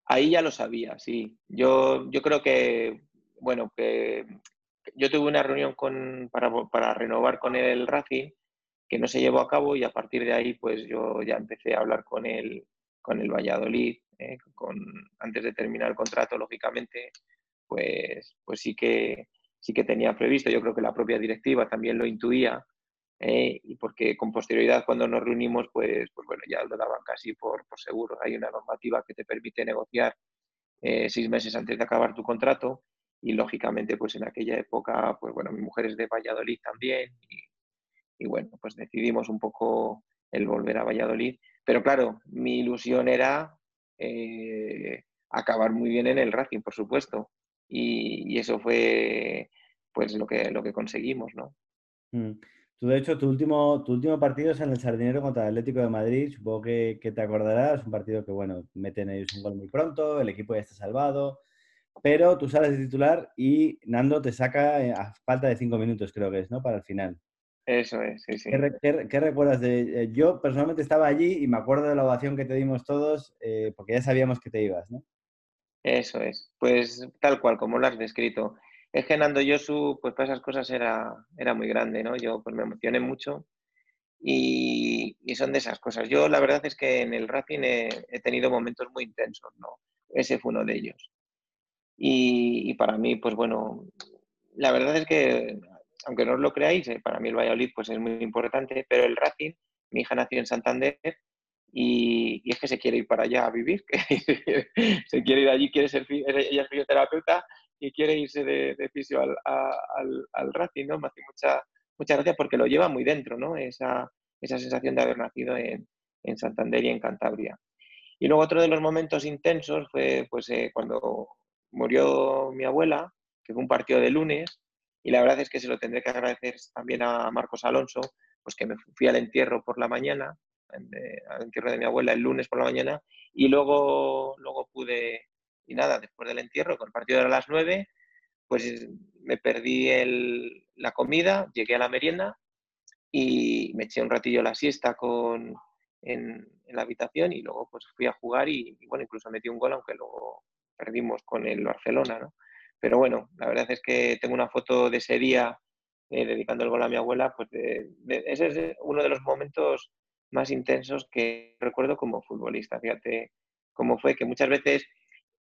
Ahí ya lo sabía, sí. Yo, yo creo que, bueno, que yo tuve una reunión con, para, renovar con el Racing que no se llevó a cabo y a partir de ahí pues yo ya empecé a hablar con el, con el Valladolid, eh, con, antes de terminar el contrato, lógicamente, pues, pues sí, que, sí que tenía previsto, yo creo que la propia directiva también lo intuía, eh, y porque con posterioridad cuando nos reunimos, pues, pues bueno, ya lo daban casi por, por seguro. Hay una normativa que te permite negociar eh, seis meses antes de acabar tu contrato y lógicamente pues en aquella época, pues bueno, mi mujer es de Valladolid también y, bueno, pues decidimos un poco el volver a Valladolid, pero claro, mi ilusión era eh, acabar muy bien en el Racing, por supuesto, y, eso fue pues lo que, lo que conseguimos, ¿no? Mm. Tú, de hecho, tu último, tu último partido es en el Sardinero contra el Atlético de Madrid. Supongo que, que, te acordarás. Un partido que, bueno, meten ellos un gol muy pronto, el equipo ya está salvado. pero tú sales de titular y Nando te saca eh, a falta de cinco minutos, creo que es, ¿no? Para el final. Eso es, sí, sí. ¿Qué, recuerdas de...? Eh, yo personalmente estaba allí y me acuerdo de la ovación que te dimos todos eh, porque ya sabíamos que te ibas, ¿no? Eso es, pues tal cual, como lo has descrito. Es que Nando Yosu, pues para esas cosas era, era muy grande, ¿no? Yo pues me emocioné mucho y, son de esas cosas. Yo la verdad es que en el Racing he, tenido momentos muy intensos, ¿no? Ese fue uno de ellos. Y, para mí, pues bueno, la verdad es que, aunque no os lo creáis, eh, para mí el Valladolid pues es muy importante, pero el Racing, mi hija nació en Santander y, es que se quiere ir para allá a vivir, se quiere ir allí, quiere ser, ella es fisioterapeuta y quiere irse de, de fisio al, al, al, Racing, ¿no? Me hace mucha, mucha gracia porque lo lleva muy dentro, ¿no? Esa, esa sensación de haber nacido en, en Santander y en Cantabria. Y luego otro de los momentos intensos fue pues, eh, cuando murió mi abuela, que fue un partido de lunes, y la verdad es que se lo tendré que agradecer también a Marcos Alonso, pues que me fui al entierro por la mañana, al entierro de mi abuela el lunes por la mañana, y luego, luego pude, y nada, después del entierro, con el partido era a las nueve, pues me perdí el, la comida, llegué a la merienda y me eché un ratillo la siesta con, en, la habitación y luego pues fui a jugar y, y, bueno, incluso metí un gol, aunque luego perdimos con el Barcelona, ¿no? Pero bueno, la verdad es que tengo una foto de ese día eh, dedicando el gol a mi abuela, pues ese es uno de los momentos más intensos que recuerdo como futbolista. Fíjate cómo fue que muchas veces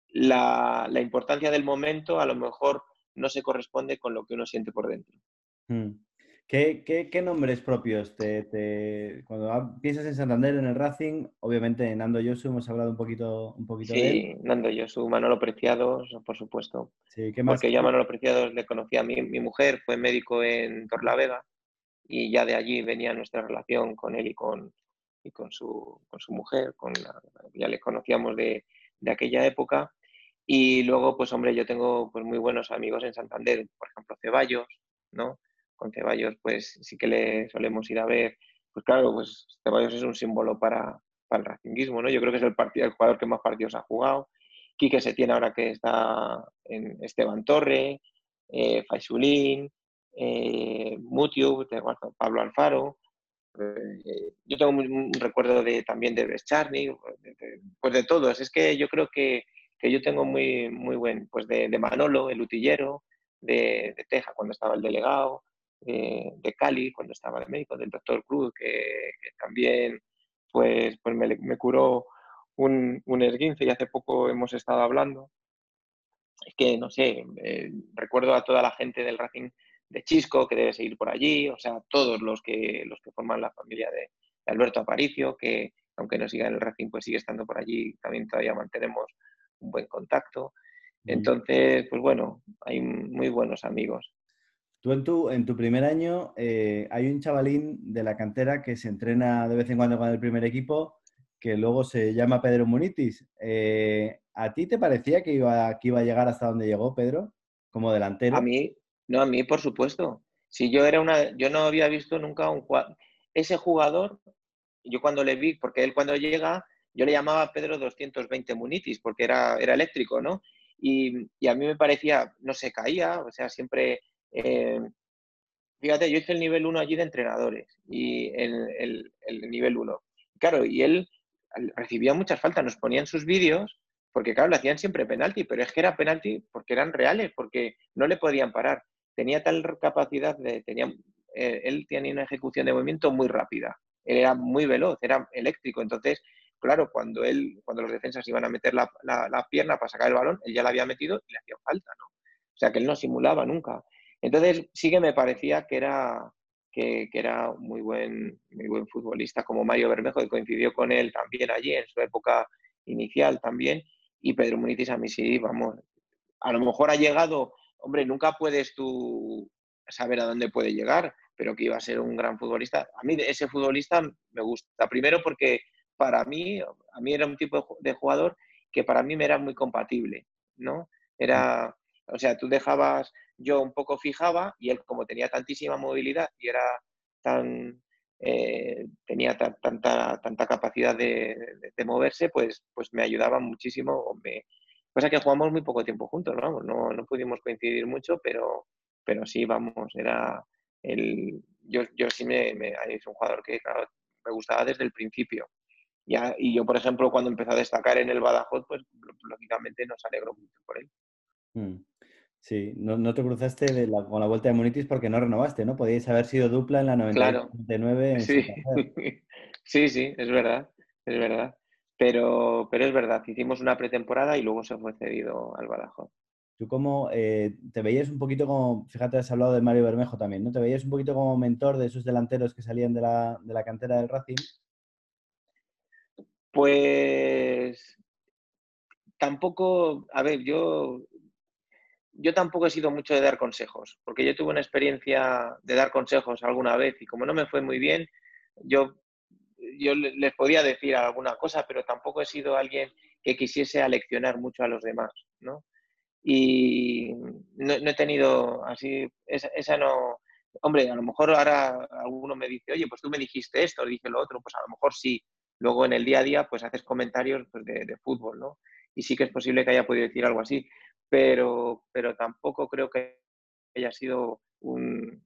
la, la, importancia del momento a lo mejor no se corresponde con lo que uno siente por dentro. Mm. ¿Qué, nombres propios te, cuando piensas en Santander, en el Racing, obviamente Nando Yosu, hemos hablado un poquito, un poquito sí, de él. Nando Yosu, Manolo Preciados, por supuesto. Sí, ¿qué más? Porque yo a Manolo Preciados le conocía a mi, mi mujer, fue médico en Torlavega y ya de allí venía nuestra relación con él y con, y con, su, con su mujer, con ya le conocíamos de, de aquella época. Y luego, pues hombre, yo tengo pues, muy buenos amigos en Santander, por ejemplo, Ceballos, ¿no? Con Ceballos pues sí que le solemos ir a ver. Pues claro, pues Ceballos es un símbolo para, para el racinguismo, ¿no? Yo creo que es el, partido, el jugador que más partidos ha jugado. Quique se tiene ahora que está en Esteban Torre, eh, Faixulín, eh, Mutiu, Pablo Alfaro. Eh, yo tengo un, recuerdo de, también de Bescharni, pues de todos. Es que yo creo que, que yo tengo muy, muy buen, pues de, de Manolo, el utillero, de, de, Teja cuando estaba el delegado, de Cali cuando estaba de médico, del doctor Cruz, que, también pues, pues me, curó un, un, esguince y hace poco hemos estado hablando. Es que, no sé, eh, recuerdo a toda la gente del Racing de Chisco que debe seguir por allí, o sea, todos los que, los que forman la familia de, Alberto Aparicio, que aunque no siga en el Racing, pues sigue estando por allí, también todavía mantenemos un buen contacto. Entonces, pues bueno, hay muy buenos amigos. Tú en tu, en tu primer año eh, hay un chavalín de la cantera que se entrena de vez en cuando con el primer equipo que luego se llama Pedro Munitis. Eh, ¿A ti te parecía que iba, que iba a llegar hasta donde llegó Pedro como delantero? A mí, no, a mí por supuesto. Si yo era una, yo no había visto nunca un ese jugador, yo cuando le vi, porque él cuando llega, yo le llamaba Pedro 220 Munitis, porque era, era eléctrico, ¿no? Y, y, a mí me parecía, no se caía, o sea, siempre eh, fíjate, yo hice el nivel 1 allí de entrenadores y el, el, nivel 1. Claro, y él recibía muchas faltas, nos ponían sus vídeos, porque claro, le hacían siempre penalti, pero es que era penalti porque eran reales, porque no le podían parar. Tenía tal capacidad de, tenía, eh, él tenía una ejecución de movimiento muy rápida, era muy veloz, era eléctrico, entonces, claro, cuando él, cuando los defensas iban a meter la, la, la pierna para sacar el balón, él ya la había metido y le hacía falta, ¿no? O sea, que él no simulaba nunca. Entonces sí que me parecía que era, que, era muy buen, muy buen futbolista, como Mario Bermejo, que coincidió con él también allí en su época inicial también, y Pedro Munitis a mí sí, vamos, a lo mejor ha llegado, hombre, nunca puedes tú saber a dónde puede llegar, pero que iba a ser un gran futbolista. A mí ese futbolista me gusta, primero porque para mí, a mí era un tipo de jugador que para mí me era muy compatible, ¿no? Era, o sea, tú dejabas yo un poco fijaba y él como tenía tantísima movilidad y era tan eh, tenía tanta, tanta capacidad de, moverse, pues, pues me ayudaba muchísimo me, Cosa que jugamos muy poco tiempo juntos, vamos, no, no pudimos coincidir mucho, pero, pero sí, vamos, era el... Yo, yo sí me, me, es un jugador que, me gustaba desde el principio. Y yo, por ejemplo, cuando empezó a destacar en el Badajoz, pues lógicamente nos alegró mucho por él. Mm. Sí, no, te cruzaste con la vuelta de Munitis porque no renovaste, ¿no? Podíais haber sido dupla en la 99. Claro. sí. sí, sí, es verdad, es verdad. Pero, pero es verdad, hicimos una pretemporada y luego se fue cedido al Badajoz. Tú como eh, te veías un poquito como, fíjate, has hablado de Mario Bermejo también, ¿no? ¿Te veías un poquito como mentor de esos delanteros que salían de la, de la cantera del Racing? Pues tampoco, a ver, yo yo tampoco he sido mucho de dar consejos, porque yo tuve una experiencia de dar consejos alguna vez y como no me fue muy bien, yo, yo les podía decir alguna cosa, pero tampoco he sido alguien que quisiese aleccionar mucho a los demás, ¿no? Y no, he tenido así, esa, no... Hombre, a lo mejor ahora alguno me dice, oye, pues tú me dijiste esto, dije lo otro, pues a lo mejor sí. Luego en el día a día, pues haces comentarios pues, de, de fútbol, ¿no? Y sí que es posible que haya podido decir algo así pero, pero tampoco creo que haya sido un...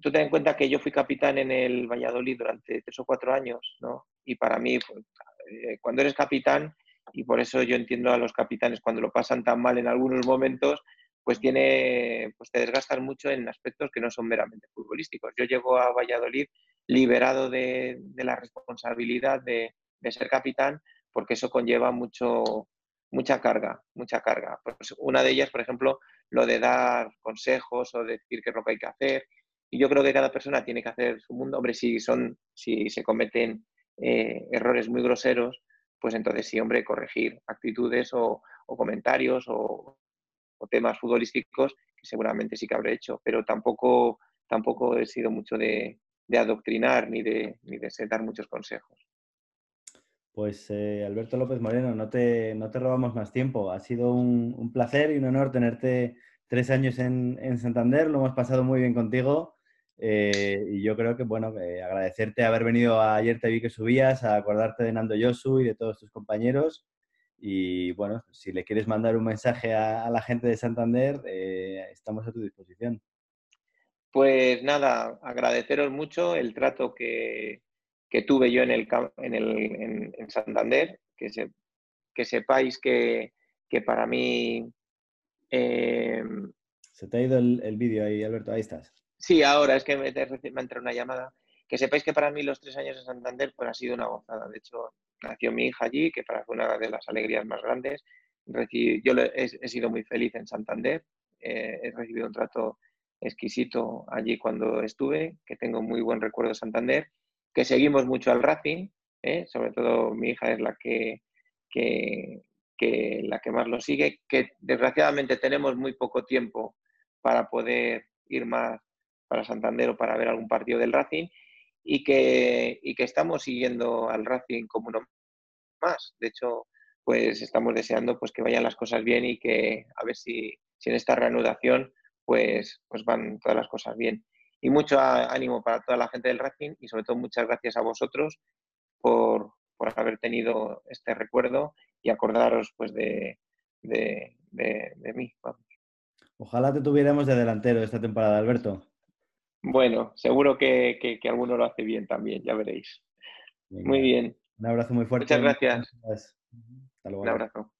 Tú ten en cuenta que yo fui capitán en el Valladolid durante tres o cuatro años, ¿no? Y para mí, eh, cuando eres capitán, y por eso yo entiendo a los capitanes cuando lo pasan tan mal en algunos momentos, pues tiene, pues te desgastan mucho en aspectos que no son meramente futbolísticos. Yo llego a Valladolid liberado de, de la responsabilidad de, de, ser capitán, porque eso conlleva mucho, mucha carga, mucha carga. Pues una de ellas, por ejemplo, lo de dar consejos o decir qué es lo que hay que hacer. Y yo creo que cada persona tiene que hacer su mundo. Hombre, si, son, si se cometen eh, errores muy groseros, pues entonces sí, hombre, corregir actitudes o, comentarios o, temas futbolísticos que seguramente sí que habré hecho, pero tampoco, tampoco he sido mucho de, adoctrinar ni de, ni de dar muchos consejos. Pues eh, Alberto López Moreno, no te, no te robamos más tiempo. Ha sido un, placer y un honor tenerte tres años en, Santander. Lo hemos pasado muy bien contigo. Eh, y yo creo que, bueno, agradecerte haber venido ayer, te vi que subías, a acordarte de Nando Yosu y de todos tus compañeros. Y bueno, si le quieres mandar un mensaje a, la gente de Santander, eh, estamos a tu disposición. Pues nada, agradeceros mucho el trato que, que tuve yo en, el, en, el, en, Santander, que, se, que sepáis que, que para mí... Eh, se te ha ido el, el vídeo ahí, Alberto, ahí estás. Sí, ahora es que me, me ha entrado una llamada. Que sepáis que para mí los tres años en Santander pues, ha sido una gozada. De hecho, nació mi hija allí, que para fue una de las alegrías más grandes. yo he, he, sido muy feliz en Santander. Eh, he recibido un trato exquisito allí cuando estuve, que tengo muy buen recuerdo de Santander que seguimos mucho al Racing, ¿eh? sobre todo mi hija es la que, la que más lo sigue, que desgraciadamente tenemos muy poco tiempo para poder ir más para Santander o para ver algún partido del Racing y que, que estamos siguiendo al Racing como uno más. De hecho, pues estamos deseando pues, que vayan las cosas bien y que a ver si, si en esta reanudación pues, pues van todas las cosas bien y mucho ánimo para toda la gente del Racing y sobre todo muchas gracias a vosotros por, haber tenido este recuerdo y acordaros pues de, de, mí. Ojalá te tuviéramos de delantero esta temporada, Alberto. Bueno, seguro que, que, alguno lo hace bien también, ya veréis. Muy bien. Un abrazo muy fuerte. Muchas gracias. Hasta luego. Un abrazo.